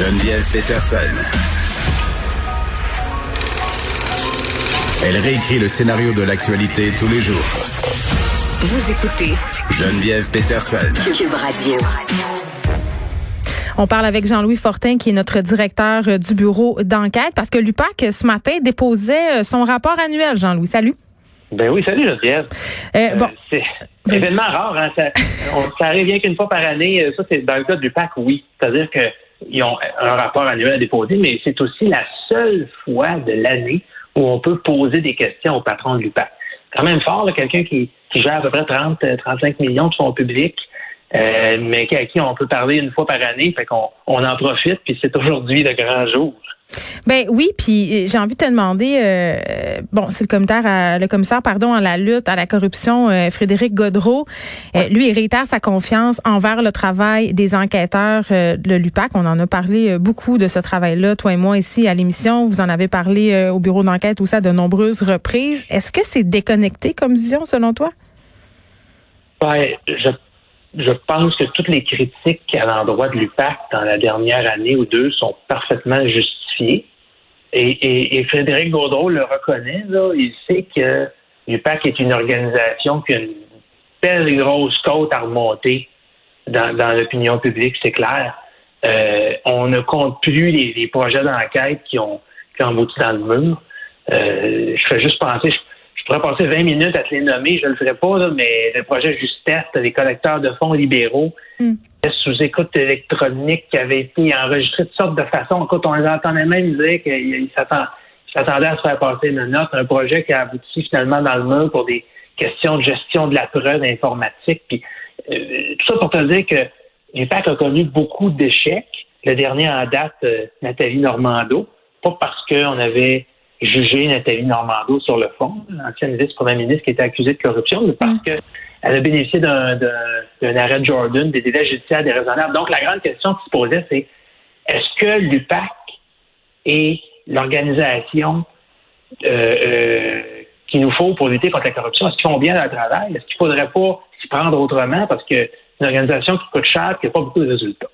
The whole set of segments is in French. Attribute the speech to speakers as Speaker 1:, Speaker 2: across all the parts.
Speaker 1: Geneviève Peterson. Elle réécrit le scénario de l'actualité tous les jours.
Speaker 2: Vous écoutez
Speaker 1: Geneviève Peterson.
Speaker 2: Cube Radio.
Speaker 3: On parle avec Jean-Louis Fortin, qui est notre directeur euh, du bureau d'enquête, parce que l'UPAC, ce matin, déposait euh, son rapport annuel. Jean-Louis, salut.
Speaker 4: Ben oui, salut Geneviève.
Speaker 3: Euh, bon.
Speaker 4: c'est un événement rare. Hein? Ça, on, ça arrive bien qu'une fois par année. Ça, c'est dans le cas de l'UPAC, oui. C'est-à-dire qu'ils ont un rapport annuel à déposer, mais c'est aussi la seule fois de l'année où on peut poser des questions au patron de l'UPAC. Quand même fort, quelqu'un qui, qui gère à peu près 30-35 millions de fonds publics, euh, mais à qui on peut parler une fois par année, fait qu'on on en profite, puis c'est aujourd'hui le grand jour.
Speaker 3: Ben oui, puis j'ai envie de te demander, euh, bon, c'est le commissaire, à, le commissaire, pardon, à la lutte à la corruption, euh, Frédéric Godreau. Euh, lui, il réitère sa confiance envers le travail des enquêteurs de l'UPAC. On en a parlé beaucoup de ce travail-là, toi et moi ici à l'émission. Vous en avez parlé au bureau d'enquête ou ça de nombreuses reprises. Est-ce que c'est déconnecté comme vision selon toi?
Speaker 4: Ben, je je pense que toutes les critiques à l'endroit de l'UPAC dans la dernière année ou deux sont parfaitement justifiées. Et, Frédéric Gaudreau le reconnaît, il sait que l'UPAC est une organisation qui a une belle grosse côte à remonter dans, l'opinion publique, c'est clair. Euh, on ne compte plus les, projets d'enquête qui ont, qui ont abouti dans le mur. Euh, je fais juste penser, je pourrais passer 20 minutes à te les nommer, je ne le ferai pas, mais le projet Justesse, les collecteurs de fonds libéraux, mm. Sous écoute électronique qui avait été enregistré de sortes de façons. Écoute, on entendait même dire qu'il s'attendait à se faire passer une note, un projet qui a abouti finalement dans le mur pour des questions de gestion de la preuve informatique. Puis, euh, tout ça pour te dire que l'UPAC a connu beaucoup d'échecs. Le dernier en date, euh, Nathalie Normando, pas parce qu'on avait jugé Nathalie Normando sur le fond, l'ancienne vice-première ministre qui était accusée de corruption, mais parce mm. Qu'elle a bénéficié d'un arrêt de Jordan, des délais judiciaires déraisonnables. Donc, la grande question qui se posait, c'est est-ce que l'UPAC est l'organisation euh, euh, qu'il nous faut pour lutter contre la corruption? Est-ce qu'ils font bien leur travail? Est-ce qu'il ne faudrait pas s'y prendre autrement parce que c'est une organisation qui coûte cher et qui n'a pas beaucoup de résultats?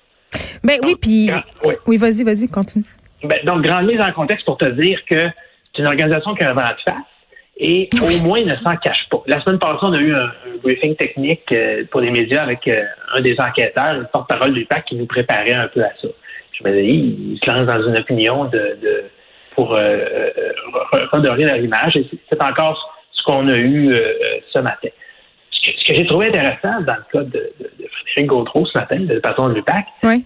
Speaker 3: Ben oui, puis. Oui, vas-y, vas-y, continue.
Speaker 4: Ben, donc, grande mise en contexte pour te dire que c'est une organisation qui a un vent de face et au moins ne s'en cache pas. La semaine passée, on a eu un, briefing technique euh, pour les médias avec euh, un des enquêteurs, le porte-parole du PAC, qui nous préparait un peu à ça. Je me dis, il se lance dans une opinion de, de pour euh, redorer leur image. Et c'est encore ce qu'on a eu ce matin. Ce que, j'ai trouvé intéressant dans le cas de, Frédéric Gaudreau ce matin, le patron de l'UPAC,
Speaker 3: oui.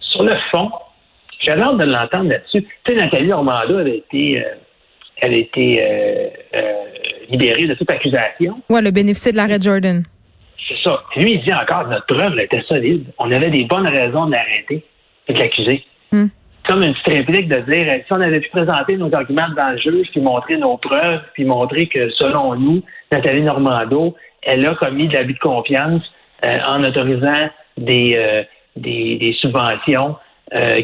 Speaker 4: sur le fond, j'ai hâte de l'entendre là-dessus. Tu sais, Nathalie Normando avait été elle a été euh, euh, libérée de toute accusation.
Speaker 3: Oui, le bénéfice de l'arrêt Jordan.
Speaker 4: C'est ça. lui, il dit encore, notre preuve était solide. On avait des bonnes raisons de l'arrêter et de l'accuser. Hmm. Comme une petite réplique de dire, si on avait pu présenter nos arguments dans le juge, puis montrer nos preuves, puis montrer que, selon nous, Nathalie Normando, elle a commis de l'abus de confiance euh, en autorisant des, des, des subventions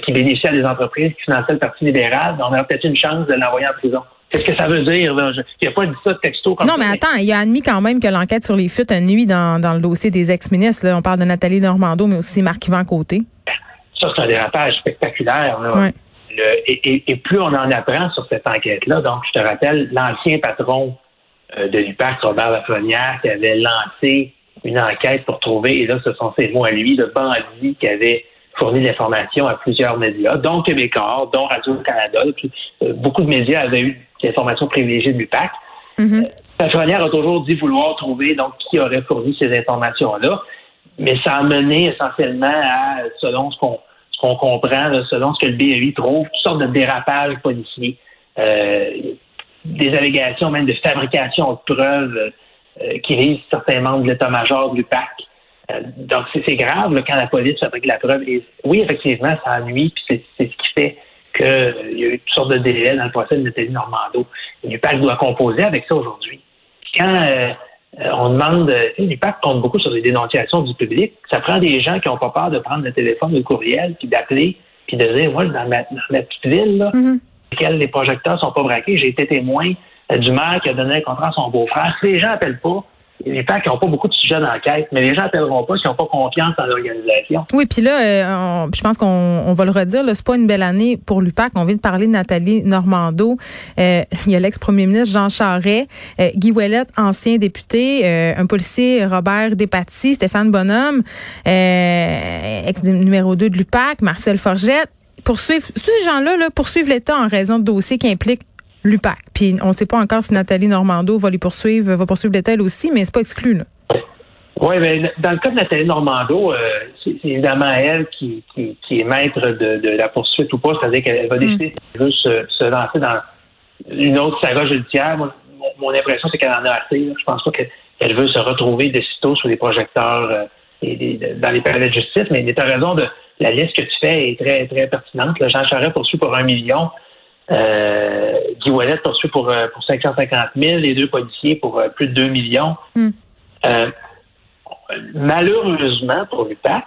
Speaker 4: qui bénéficiaient à des entreprises qui finançaient le Parti libéral, on aurait peut-être une chance de l'envoyer en prison. Qu'est-ce que ça veut dire? Là? il n'a pas dit ça de texto comme
Speaker 3: Non, mais attends, il a admis quand même que l'enquête sur les fuites a nuit dans, dans le dossier des ex-ministres. On parle de Nathalie Normando, mais aussi Marc-Yvan Côté.
Speaker 4: Ça, c'est un dérapage spectaculaire. Là. et, plus on en apprend sur cette enquête-là, donc je te rappelle, l'ancien patron euh, de l'UPAC, Robert Lafrenière, qui avait lancé une enquête pour trouver, et là, ce sont ses mots à lui, de bandit qui avait fourni l'information à plusieurs médias, dont Québécois, dont Radio-Canada. Euh, beaucoup de médias avaient eu des informations privilégiées de l'UPAC. Mm a toujours dit vouloir trouver donc qui aurait fourni ces informations-là, mais ça a mené essentiellement à, selon ce qu'on ce qu'on comprend, selon ce que le BEI trouve, toutes sortes de dérapages policiers, euh, des allégations même de fabrication de preuves qui visent certains membres de l'état-major de l'UPAC. Donc, c'est grave quand la police fabrique la preuve. Et oui, effectivement, ça ennuie, puis c'est ce qui fait qu'il y a eu toutes sortes de délais dans le procès de Nathalie Normando. L'UPAC doit composer avec ça aujourd'hui. Quand on demande, l'UPAC compte beaucoup sur les dénonciations du public, ça prend des gens qui n'ont pas peur de prendre le téléphone ou le courriel, puis d'appeler, puis de dire, moi, dans ma, petite ville, là, mm-hmm. les projecteurs sont pas braqués, j'ai été témoin du maire qui a donné un contrat à son beau-frère. Si les gens n'appellent pas, les PAC n'ont pas beaucoup de sujets d'enquête, mais les gens n'appelleront pas s'ils n'ont pas confiance en l'organisation.
Speaker 3: Oui, puis là, euh, je pense qu'on va le redire, c'est pas une belle année pour l'UPAC. On vient de parler de Nathalie Normando. Euh, il y a l'ex-premier ministre Jean Charest, euh, Guy Ouellet, ancien député, un policier Robert Despatie, Stéphane Bonhomme, ex-numéro 2 de l'UPAC, Marcel Forgette poursuivre, tous ces gens-là là, poursuivent l'État en raison de dossiers qui impliquent l'UPAC. Puis on ne sait pas encore si Nathalie Normando va les poursuivre, va poursuivre l'État aussi, mais c'est pas exclu. Là.
Speaker 4: Oui, mais dans le cas de Nathalie Normando, euh, c'est évidemment elle qui, qui, est maître de, la poursuite ou pas, c'est-à-dire qu'elle va mm. décider de se, lancer dans une autre saga judiciaire. mon, impression, c'est qu'elle en a assez. Je pense pas qu'elle veut se retrouver de sitôt sur les projecteurs euh, et dans les palais de justice, mais tu as raison de la liste que tu fais est très, très pertinente. Jean Charest poursuit pour un million. Euh, Guy Wallet poursuit pour, euh, pour 550 000, les deux policiers pour euh, plus de 2 millions. Hmm. Euh, malheureusement pour l'UPAC,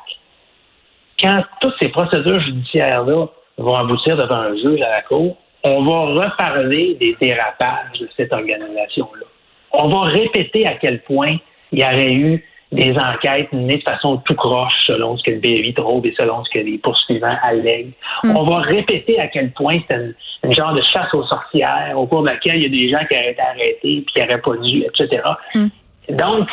Speaker 4: quand toutes ces procédures judiciaires-là vont aboutir devant un juge à la Cour, on va reparler des dérapages de cette organisation-là. On va répéter à quel point il y aurait eu des enquêtes menées de façon tout croche selon ce que le BRI trouve et selon ce que les poursuivants allèguent. Mm. On va répéter à quel point c'est un, genre de chasse aux sorcières au cours de laquelle il y a des gens qui auraient été arrêtés puis qui n'auraient pas dû, etc. Mm. Donc,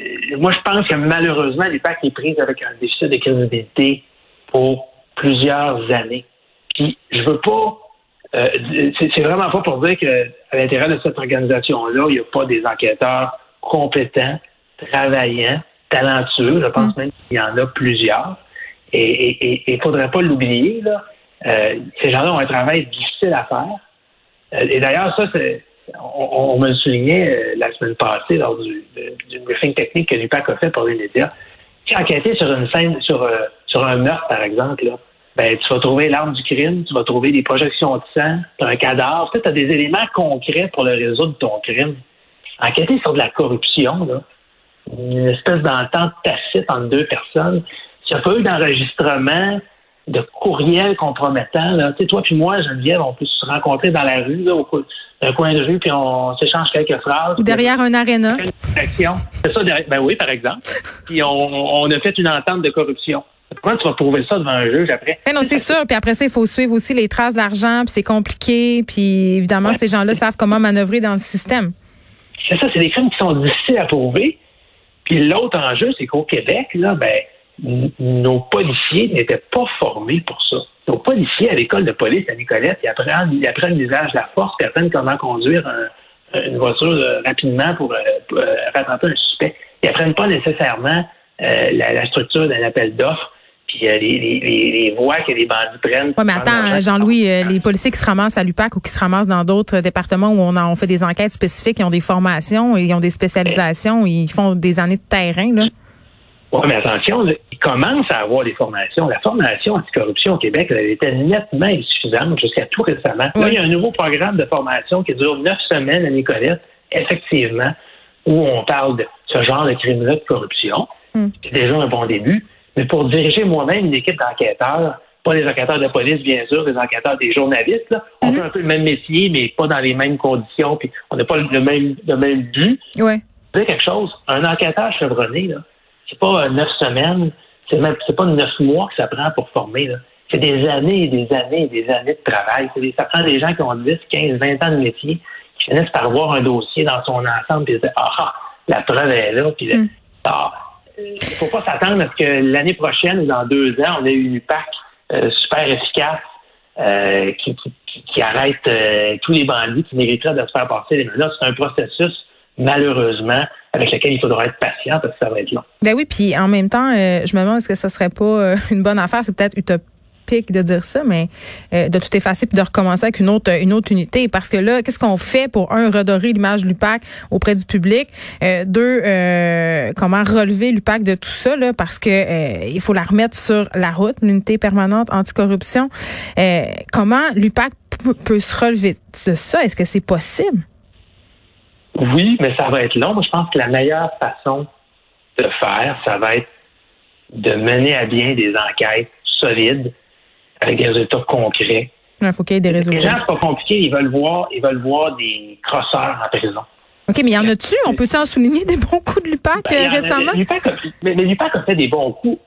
Speaker 4: euh, moi, je pense que malheureusement, l'IPAC est prise avec un déficit de crédibilité pour plusieurs années. Puis, je veux pas euh, c'est vraiment pas pour dire qu'à l'intérieur de cette organisation-là, il n'y a pas des enquêteurs compétents travaillant, talentueux. Je pense mm. même qu'il y en a plusieurs. Et il ne faudrait pas l'oublier. Euh, ces gens-là ont un travail difficile à faire. Euh, et d'ailleurs, ça, c'est, on, me le soulignait euh, la semaine passée lors du, briefing technique que l'UPAC a fait pour les médias. Tu enquêté sur une scène, sur, sur un meurtre, par exemple, ben, tu vas trouver l'arme du crime, tu vas trouver des projections de sang, tu as un cadavre, tu as des éléments concrets pour le résoudre ton crime. Enquêter sur de la corruption, là, une espèce d'entente tacite entre deux personnes. S'il n'y a pas eu d'enregistrement de courriel compromettant, tu sais, toi puis moi, Geneviève, on peut se rencontrer dans la rue, là, au d'un coin de rue, puis on s'échange quelques phrases.
Speaker 3: Ou derrière un aréna.
Speaker 4: C'est ça, ben oui, par exemple. puis on, a fait une entente de corruption. Comment tu vas prouver ça devant un juge après?
Speaker 3: Ben non, c'est sûr. Puis après ça, il faut suivre aussi les traces d'argent, puis c'est compliqué. Puis évidemment, ces gens-là savent comment manœuvrer dans le système.
Speaker 4: C'est ça, c'est des crimes qui sont difficiles à prouver. Puis l'autre enjeu, c'est qu'au Québec, là, ben, nos policiers n'étaient pas formés pour ça. Nos policiers à l'école de police à Nicolette, ils apprennent, ils apprennent l'usage de la force, ils apprennent comment conduire une voiture euh, rapidement pour, euh, euh, rattraper un suspect. Ils apprennent pas nécessairement la, structure d'un appel d'offres puis les, les, les, voies que les bandits prennent.
Speaker 3: Oui, mais attends, Jean-Louis, les policiers qui se ramassent à l'UPAC ou qui se ramassent dans d'autres départements où on, a, on fait des enquêtes spécifiques, ils ont des formations, ils ont des spécialisations, ils font des années de terrain, là.
Speaker 4: Oui, mais attention, ils commencent à avoir des formations. La formation anticorruption au Québec, elle était nettement insuffisante jusqu'à tout récemment. Là, il y a un nouveau programme de formation qui dure neuf semaines à Nicolette, effectivement, où on parle de ce genre de crimes-là de corruption. Mm. C'est déjà un bon début mais pour diriger moi-même une équipe d'enquêteurs, pas des enquêteurs de police, bien sûr, des enquêteurs, des journalistes, là. on mhm. fait un peu le même métier, mais pas dans les mêmes conditions, puis on n'a pas le même, le même but.
Speaker 3: Ouais.
Speaker 4: C'est quelque chose, un enquêteur chevronné, là, c'est pas neuf semaines, c'est même c'est pas neuf mois que ça prend pour former. Là. C'est des années et des années et des années de travail. ça prend des gens qui ont 10, 15, 20 ans de métier, qui finissent par voir un dossier dans son ensemble et se dire Ah, ah la preuve est là, puis mm. ah, il ne faut pas s'attendre à ce que l'année prochaine ou dans deux ans, on ait une PAC euh, super efficace euh, qui, arrête euh, tous les bandits qui mériteraient de se faire passer les menaces. C'est un processus, malheureusement, avec lequel il faudra être patient parce que ça va être long.
Speaker 3: Ben oui, puis en même temps, je me demande est-ce que ce serait pas une bonne affaire, c'est peut-être de dire ça, mais euh, de tout effacer puis de recommencer avec une autre une autre unité. Parce que là, qu'est-ce qu'on fait pour un redorer l'image de l'UPAC auprès du public, euh, deux euh, comment relever l'UPAC de tout ça là, parce que il faut la remettre sur la route, l'unité permanente anticorruption. comment l'UPAC peut se relever de ça? Est-ce que c'est possible?
Speaker 4: Oui, mais ça va être long. Moi, je pense que la meilleure façon de faire, ça va être de mener à bien des enquêtes solides avec des résultats concrets.
Speaker 3: Il faut qu'il y ait des résultats.
Speaker 4: Les gens, c'est pas compliqué. Ils veulent voir, ils veulent voir des crosseurs en prison.
Speaker 3: OK, mais il y en a-tu? On peut-tu en souligner des bons coups de l'UPAC ben, récemment?
Speaker 4: L'UPAC a, mais, l'UPAC a fait des bons coups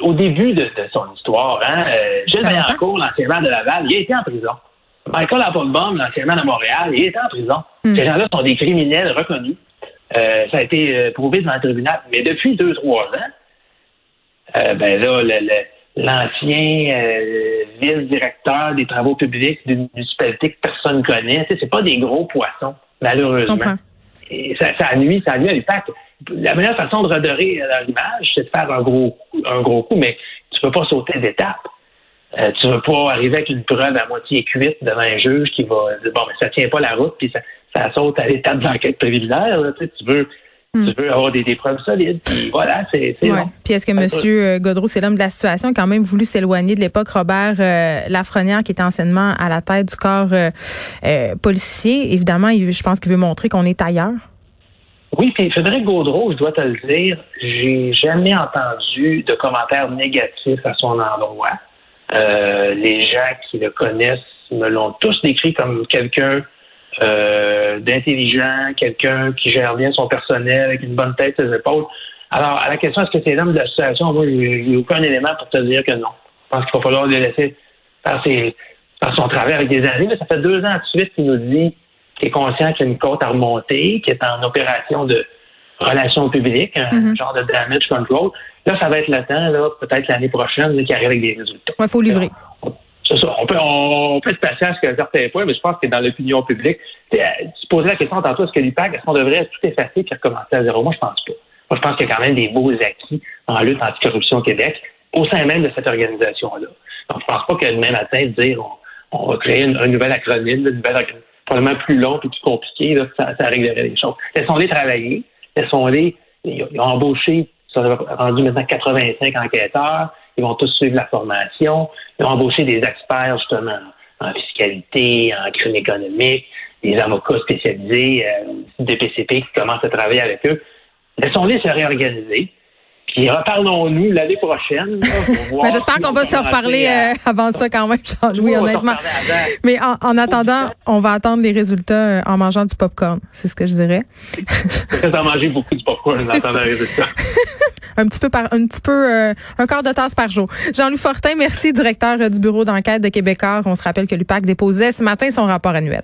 Speaker 4: au, début de, son histoire. Hein? Euh, Gilles Vaillancourt, l'ancien maire de Laval, il a été en prison. Michael Applebaum, l'ancien maire de Montréal, il était en prison. Hmm. Ces gens-là sont des criminels reconnus. Euh, ça a été euh, prouvé devant le tribunal. Mais depuis deux, trois ans, ben là, l'ancien euh, vice-directeur des travaux publics d'une municipalité que personne ne connaît, c'est pas des gros poissons, malheureusement. Et ça, ça nuit, ça nuit à l'UPAC. La meilleure façon de redorer leur image, c'est de faire un gros, un gros coup, mais tu peux pas sauter d'étape. Euh, tu veux pas arriver avec une preuve à moitié cuite devant un juge qui va dire bon mais ça tient pas la route puis ça, ça saute à l'étape d'enquête préliminaire. tu, veux hmm. tu veux avoir des, preuves solides. Puis voilà, c'est ouais.
Speaker 3: Puis est-ce que M. Godreau, c'est l'homme de la situation, a quand même voulu s'éloigner de l'époque Robert euh, Lafrenière, qui était anciennement à la tête du corps euh, euh, policier? Évidemment, je pense qu'il veut montrer qu'on est ailleurs.
Speaker 4: Oui, puis Frédéric Gaudreau, je dois te le dire, j'ai jamais entendu de commentaires négatifs à son endroit. les gens qui le connaissent me l'ont tous décrit comme quelqu'un euh, d'intelligent, quelqu'un qui gère bien son personnel avec une bonne tête ses épaules. Alors, à la question est-ce que c'est l'homme de la situation, moi, j'ai aucun élément pour te dire que non. Je pense qu'il va falloir le laisser faire, son travail avec des années. Mais ça fait deux ans de suite qu'il nous dit qu'il est conscient qu'il y a une côte à remonter, qu'il est en opération de relations publiques, un mm-hmm. genre de damage control. Là, ça va être le temps, là, peut-être l'année prochaine, qu'il arrive avec des résultats.
Speaker 3: Il faut livrer.
Speaker 4: C'est ça. On peut, on, peut être patient jusqu'à certains points, mais je pense que dans l'opinion publique, tu posais la question tantôt, est-ce que l'UPAC, est-ce qu'on devrait tout effacer et recommencer à zéro? Moi, je pense pas. Moi, je pense qu'il y a quand même des beaux acquis en lutte anticorruption au Québec, au sein même de cette organisation-là. Donc, je pense pas que demain matin, dire on, va créer un nouvel acronyme, une nouvelle probablement plus long et plus compliqué, là, ça, réglerait les choses. Laissons-les travailler. Laissons-les. Ils ont embauché, ça a rendu maintenant 85 enquêteurs. Ils vont tous suivre la formation. Ils ont embauché des experts, justement, en fiscalité, en crime économique, des avocats spécialisés, euh, des PCP qui commencent à travailler avec eux. Laissons-les se réorganiser. Puis reparlons-nous l'année prochaine.
Speaker 3: J'espère qu'on va se reparler euh, avant ça quand même, Jean-Louis, honnêtement. Mais en, attendant, on va attendre les résultats euh, en mangeant du popcorn. C'est ce que je dirais.
Speaker 4: Peut-être en manger beaucoup de popcorn en attendant les résultats.
Speaker 3: un petit peu par un petit peu euh, un quart de tasse par jour. Jean-Louis Fortin, merci, directeur du bureau d'enquête de Québécois. On se rappelle que l'UPAC déposait ce matin son rapport annuel.